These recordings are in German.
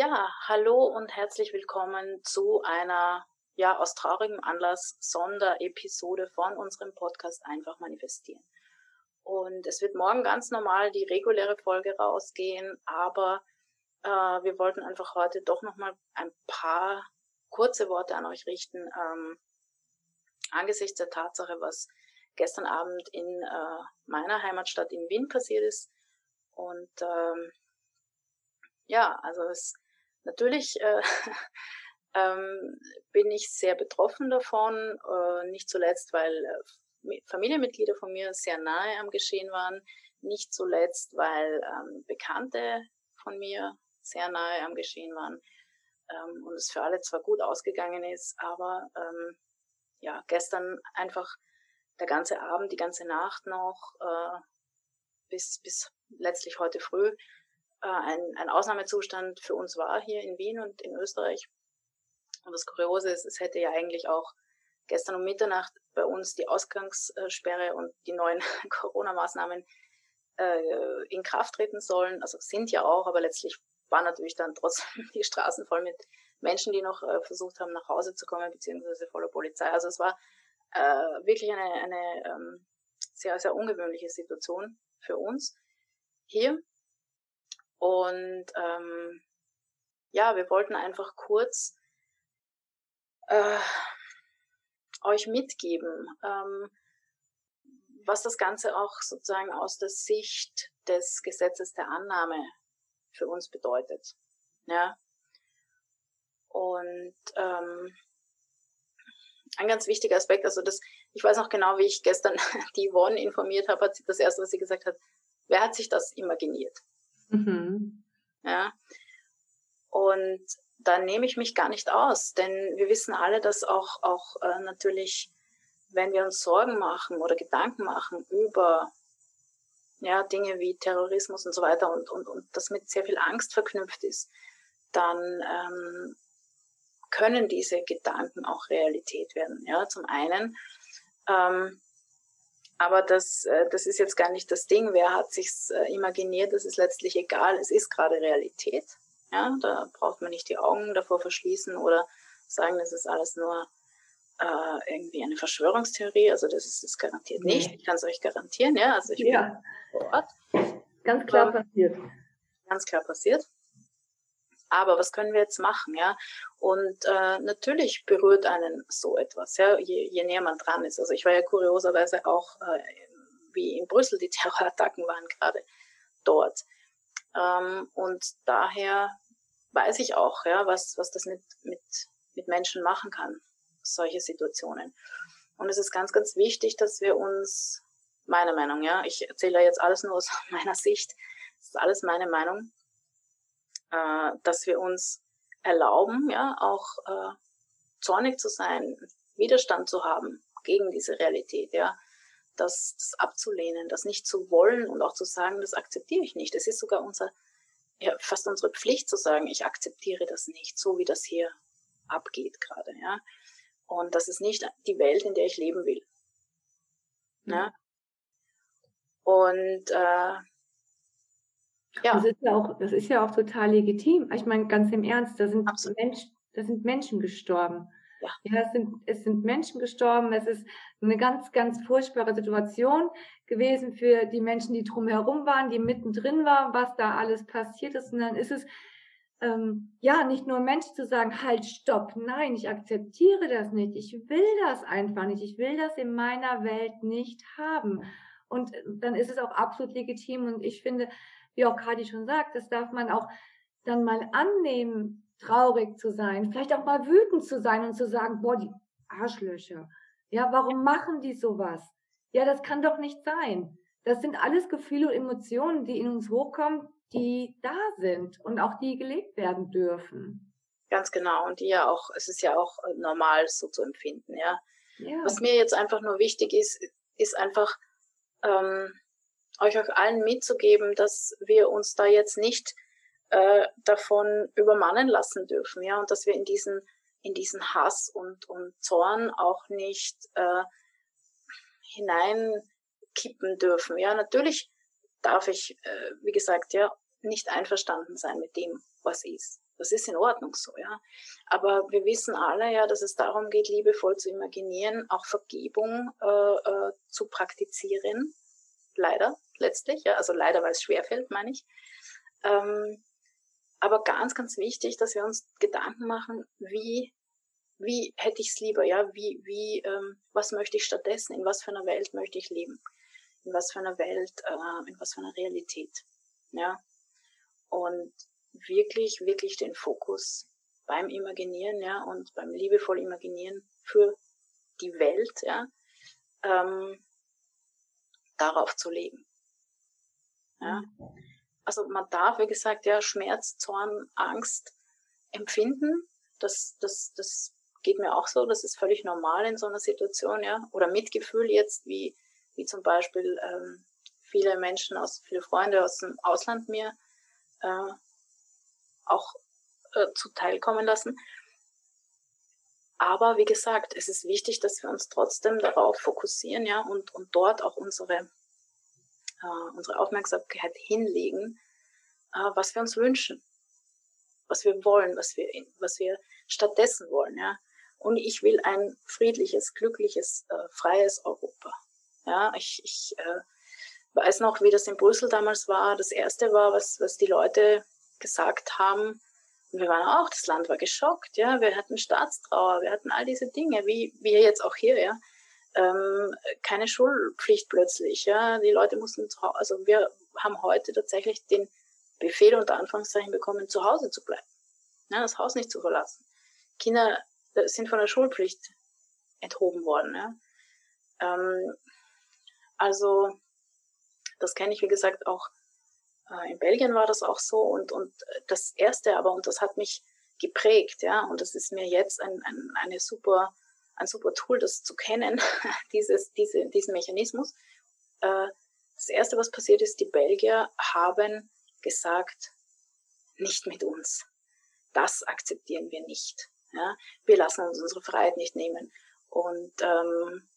Ja, hallo und herzlich willkommen zu einer, ja, aus traurigem Anlass Sonderepisode von unserem Podcast Einfach manifestieren. Und es wird morgen ganz normal die reguläre Folge rausgehen, aber äh, wir wollten einfach heute doch nochmal ein paar kurze Worte an euch richten, ähm, angesichts der Tatsache, was gestern Abend in äh, meiner Heimatstadt in Wien passiert ist. Und ähm, ja, also es natürlich äh, ähm, bin ich sehr betroffen davon, äh, nicht zuletzt, weil äh, Familienmitglieder von mir sehr nahe am Geschehen waren, nicht zuletzt, weil ähm, Bekannte von mir sehr nahe am Geschehen waren ähm, und es für alle zwar gut ausgegangen ist, aber ähm, ja, gestern einfach der ganze Abend, die ganze Nacht noch äh, bis, bis letztlich heute früh äh, ein, ein Ausnahmezustand für uns war hier in Wien und in Österreich. Und das Kuriose ist, es hätte ja eigentlich auch gestern um Mitternacht bei uns die Ausgangssperre und die neuen Corona-Maßnahmen äh, in Kraft treten sollen. Also sind ja auch, aber letztlich waren natürlich dann trotzdem die Straßen voll mit Menschen, die noch äh, versucht haben, nach Hause zu kommen, beziehungsweise voller Polizei. Also es war äh, wirklich eine, eine ähm, sehr, sehr ungewöhnliche Situation für uns hier. Und ähm, ja, wir wollten einfach kurz äh, euch mitgeben, ähm, was das Ganze auch sozusagen aus der Sicht des Gesetzes der Annahme für uns bedeutet. Ja. Und ähm, ein ganz wichtiger Aspekt, also das, ich weiß noch genau, wie ich gestern die Yvonne informiert habe, hat sie das erste, was sie gesagt hat, wer hat sich das imaginiert? Mhm. Ja. Und da nehme ich mich gar nicht aus, denn wir wissen alle, dass auch, auch äh, natürlich, wenn wir uns Sorgen machen oder Gedanken machen über ja, Dinge wie Terrorismus und so weiter und, und, und das mit sehr viel Angst verknüpft ist, dann ähm, können diese Gedanken auch Realität werden. Ja, zum einen ähm, aber das, äh, das ist jetzt gar nicht das Ding. Wer hat sich's äh, imaginiert? Das ist letztlich egal. Es ist gerade Realität. Ja, da braucht man nicht die Augen davor verschließen oder sagen, das ist alles nur äh, irgendwie eine Verschwörungstheorie. Also das ist es garantiert nee. nicht. Ich kann es euch garantieren. Ja, also ich ja. bin vor Ort. Ganz klar ähm, passiert. Ganz klar passiert. Aber was können wir jetzt machen, ja? Und äh, natürlich berührt einen so etwas, ja, je, je näher man dran ist. Also ich war ja kurioserweise auch, äh, wie in Brüssel die Terrorattacken waren gerade dort. Ähm, und daher weiß ich auch, ja, was, was das mit, mit, mit Menschen machen kann, solche Situationen. Und es ist ganz, ganz wichtig, dass wir uns, meine Meinung, ja, ich erzähle jetzt alles nur aus meiner Sicht, das ist alles meine Meinung, äh, dass wir uns erlauben, ja, auch äh, zornig zu sein, Widerstand zu haben gegen diese Realität, ja, das, das abzulehnen, das nicht zu wollen und auch zu sagen, das akzeptiere ich nicht. Es ist sogar unser, ja, fast unsere Pflicht zu sagen, ich akzeptiere das nicht, so wie das hier abgeht gerade, ja. Und das ist nicht die Welt, in der ich leben will. Mhm. Ja. Und äh, ja. Das ist ja auch, das ist ja auch total legitim. Ich meine, ganz im Ernst, da sind Menschen, da sind Menschen gestorben. Ja. ja, es sind, es sind Menschen gestorben. Es ist eine ganz, ganz furchtbare Situation gewesen für die Menschen, die drumherum waren, die mittendrin waren, was da alles passiert ist. Und dann ist es, ähm, ja, nicht nur Menschen zu sagen, halt, stopp, nein, ich akzeptiere das nicht. Ich will das einfach nicht. Ich will das in meiner Welt nicht haben. Und dann ist es auch absolut legitim. Und ich finde, wie auch Kadi schon sagt, das darf man auch dann mal annehmen, traurig zu sein, vielleicht auch mal wütend zu sein und zu sagen, boah, die Arschlöcher. Ja, warum machen die sowas? Ja, das kann doch nicht sein. Das sind alles Gefühle und Emotionen, die in uns hochkommen, die da sind und auch die gelebt werden dürfen. Ganz genau. Und die ja auch, es ist ja auch äh, normal so zu empfinden, ja. ja. Was mir jetzt einfach nur wichtig ist, ist einfach, ähm, euch auch allen mitzugeben, dass wir uns da jetzt nicht äh, davon übermannen lassen dürfen, ja, und dass wir in diesen in diesen Hass und und Zorn auch nicht äh, hineinkippen dürfen. Ja, natürlich darf ich, äh, wie gesagt, ja, nicht einverstanden sein mit dem, was ist. Das ist in Ordnung so, ja. Aber wir wissen alle ja, dass es darum geht, liebevoll zu imaginieren, auch Vergebung äh, äh, zu praktizieren. Leider, letztlich, ja. Also leider, weil es schwerfällt, meine ich. Ähm, aber ganz, ganz wichtig, dass wir uns Gedanken machen, wie, wie hätte ich es lieber, ja, wie, wie, ähm, was möchte ich stattdessen, in was für einer Welt möchte ich leben, in was für einer Welt, äh, in was für einer Realität, ja. Und wirklich, wirklich den Fokus beim Imaginieren, ja, und beim liebevoll Imaginieren für die Welt, ja, ähm, darauf zu legen. Ja. Also man darf, wie gesagt, ja, Schmerz, Zorn, Angst empfinden. Das, das, das geht mir auch so. Das ist völlig normal in so einer Situation, ja. Oder Mitgefühl jetzt, wie, wie zum Beispiel ähm, viele Menschen aus, viele Freunde aus dem Ausland mir äh, auch äh, zuteilkommen lassen. Aber wie gesagt, es ist wichtig, dass wir uns trotzdem darauf fokussieren, ja, und, und dort auch unsere, äh, unsere Aufmerksamkeit hinlegen, äh, was wir uns wünschen, was wir wollen, was wir, was wir stattdessen wollen, ja. Und ich will ein friedliches, glückliches, äh, freies Europa. Ja, ich, ich äh, weiß noch, wie das in Brüssel damals war. Das erste war, was, was die Leute gesagt haben. Wir waren auch, das Land war geschockt, ja. Wir hatten Staatstrauer, wir hatten all diese Dinge, wie wir jetzt auch hier, ja. Ähm, keine Schulpflicht plötzlich, ja. Die Leute mussten zu Hause, also wir haben heute tatsächlich den Befehl unter Anführungszeichen bekommen, zu Hause zu bleiben. Ja, das Haus nicht zu verlassen. Kinder äh, sind von der Schulpflicht enthoben worden, ja. Ähm, also, das kenne ich, wie gesagt, auch in Belgien war das auch so und, und das erste aber, und das hat mich geprägt, ja, und das ist mir jetzt ein, ein, eine super, ein super Tool, das zu kennen, dieses, diese, diesen Mechanismus. Äh, das erste, was passiert ist, die Belgier haben gesagt, nicht mit uns. Das akzeptieren wir nicht. Ja? Wir lassen uns unsere Freiheit nicht nehmen. Und ähm,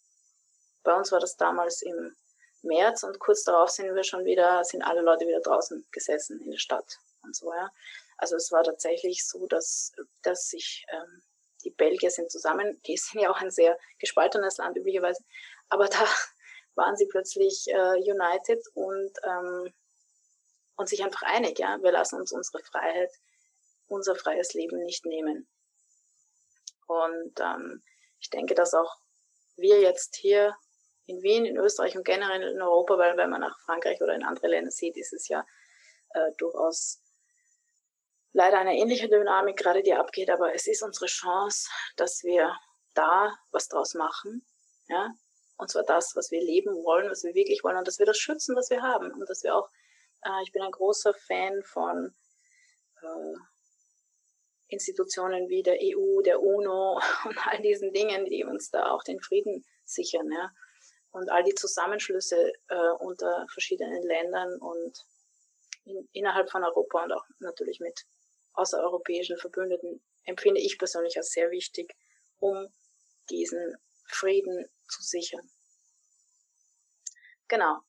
bei uns war das damals im März und kurz darauf sind wir schon wieder, sind alle Leute wieder draußen gesessen in der Stadt und so, ja. Also es war tatsächlich so, dass, dass sich ähm, die Belgier sind zusammen, die sind ja auch ein sehr gespaltenes Land üblicherweise, aber da waren sie plötzlich äh, united und, ähm, und sich einfach einig, ja, wir lassen uns unsere Freiheit, unser freies Leben nicht nehmen. Und ähm, ich denke, dass auch wir jetzt hier in Wien, in Österreich und generell in Europa, weil wenn man nach Frankreich oder in andere Länder sieht, ist es ja äh, durchaus leider eine ähnliche Dynamik gerade, die abgeht, aber es ist unsere Chance, dass wir da was draus machen, ja, und zwar das, was wir leben wollen, was wir wirklich wollen und dass wir das schützen, was wir haben. Und dass wir auch, äh, ich bin ein großer Fan von äh, Institutionen wie der EU, der UNO und all diesen Dingen, die uns da auch den Frieden sichern, ja und all die Zusammenschlüsse äh, unter verschiedenen Ländern und in, innerhalb von Europa und auch natürlich mit außereuropäischen Verbündeten empfinde ich persönlich als sehr wichtig, um diesen Frieden zu sichern. Genau.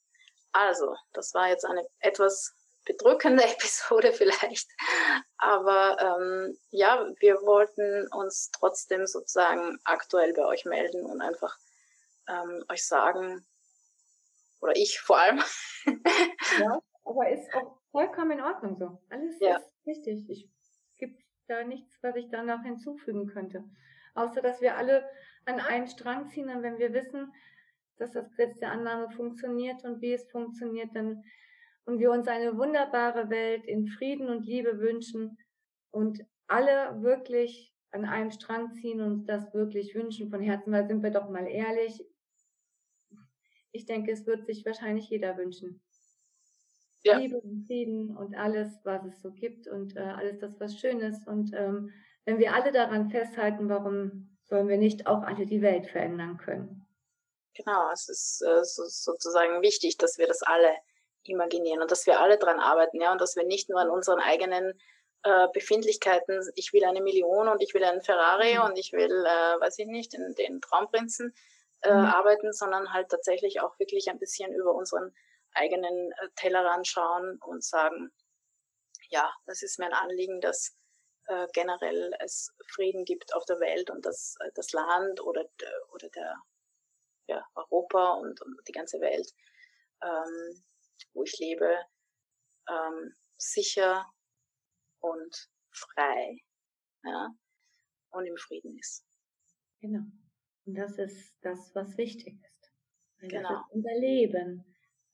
Also, das war jetzt eine etwas bedrückende Episode vielleicht, aber ähm, ja, wir wollten uns trotzdem sozusagen aktuell bei euch melden und einfach ähm, euch sagen, oder ich vor allem. ja, aber ist auch vollkommen in Ordnung so. Alles ja. ist richtig. Ich gibt da nichts, was ich da noch hinzufügen könnte. Außer, dass wir alle an einen Strang ziehen und wenn wir wissen, dass das Gesetz der Annahme funktioniert und wie es funktioniert, dann und wir uns eine wunderbare Welt in Frieden und Liebe wünschen und alle wirklich an einem Strang ziehen und das wirklich wünschen von Herzen, weil sind wir doch mal ehrlich, ich denke, es wird sich wahrscheinlich jeder wünschen. Ja. Liebe und Frieden und alles, was es so gibt und äh, alles das, was schön ist. Und ähm, wenn wir alle daran festhalten, warum sollen wir nicht auch alle die Welt verändern können? Genau, es ist äh, so, sozusagen wichtig, dass wir das alle imaginieren und dass wir alle daran arbeiten, ja, und dass wir nicht nur an unseren eigenen äh, Befindlichkeiten, ich will eine Million und ich will einen Ferrari mhm. und ich will, äh, weiß ich nicht, den, den Traumprinzen, äh, mhm. arbeiten, sondern halt tatsächlich auch wirklich ein bisschen über unseren eigenen äh, Tellerrand schauen und sagen, ja, das ist mir ein Anliegen, dass äh, generell es Frieden gibt auf der Welt und dass äh, das Land oder, oder der ja, Europa und, und die ganze Welt, ähm, wo ich lebe, ähm, sicher und frei ja, und im Frieden ist. Genau. Und das ist das, was wichtig ist. Weil genau. Das ist unser Leben.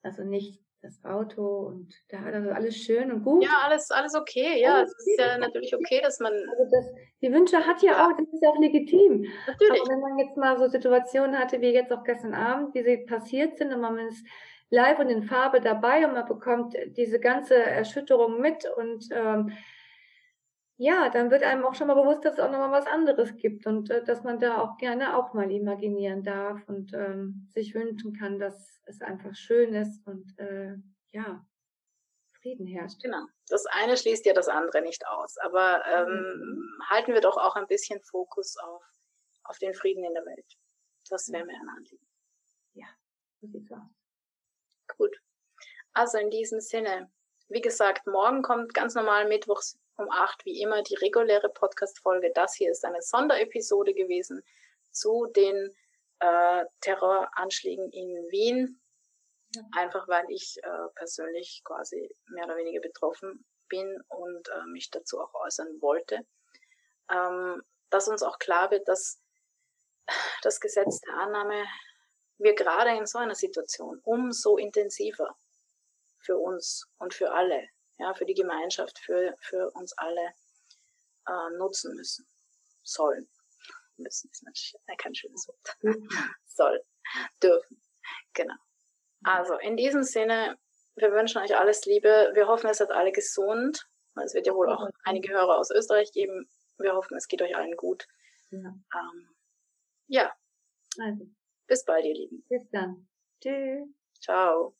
Also nicht das Auto und da also alles schön und gut. Ja, alles, alles okay. Ja, es ist ja natürlich okay, dass man. Also das, die Wünsche hat ja, ja, auch, das ist ja auch legitim. Natürlich. Aber wenn man jetzt mal so Situationen hatte, wie jetzt auch gestern Abend, wie sie passiert sind und man ist live und in Farbe dabei und man bekommt diese ganze Erschütterung mit und ähm, ja, dann wird einem auch schon mal bewusst, dass es auch nochmal was anderes gibt und äh, dass man da auch gerne auch mal imaginieren darf und ähm, sich wünschen kann, dass es einfach schön ist und äh, ja, Frieden herrscht. Genau. Das eine schließt ja das andere nicht aus. Aber ähm, mhm. halten wir doch auch ein bisschen Fokus auf, auf den Frieden in der Welt. Das wäre mir ein Anliegen. Ja, so sieht's aus. Gut. Also in diesem Sinne, wie gesagt, morgen kommt ganz normal mittwochs um acht wie immer die reguläre Podcast-Folge. Das hier ist eine Sonderepisode gewesen zu den äh, Terroranschlägen in Wien. Einfach weil ich äh, persönlich quasi mehr oder weniger betroffen bin und äh, mich dazu auch äußern wollte. Ähm, dass uns auch klar wird, dass das Gesetz der Annahme wir gerade in so einer Situation umso intensiver für uns und für alle ja, für die Gemeinschaft, für, für uns alle äh, nutzen müssen. Sollen. Müssen ist natürlich kein schönes Wort. Soll. Dürfen. Genau. Also in diesem Sinne, wir wünschen euch alles Liebe. Wir hoffen, es seid alle gesund. Es wird ja wohl auch einige Hörer aus Österreich geben. Wir hoffen, es geht euch allen gut. Ja. Ähm, ja. Also. Bis bald, ihr Lieben. Bis dann. Tschüss. Ciao.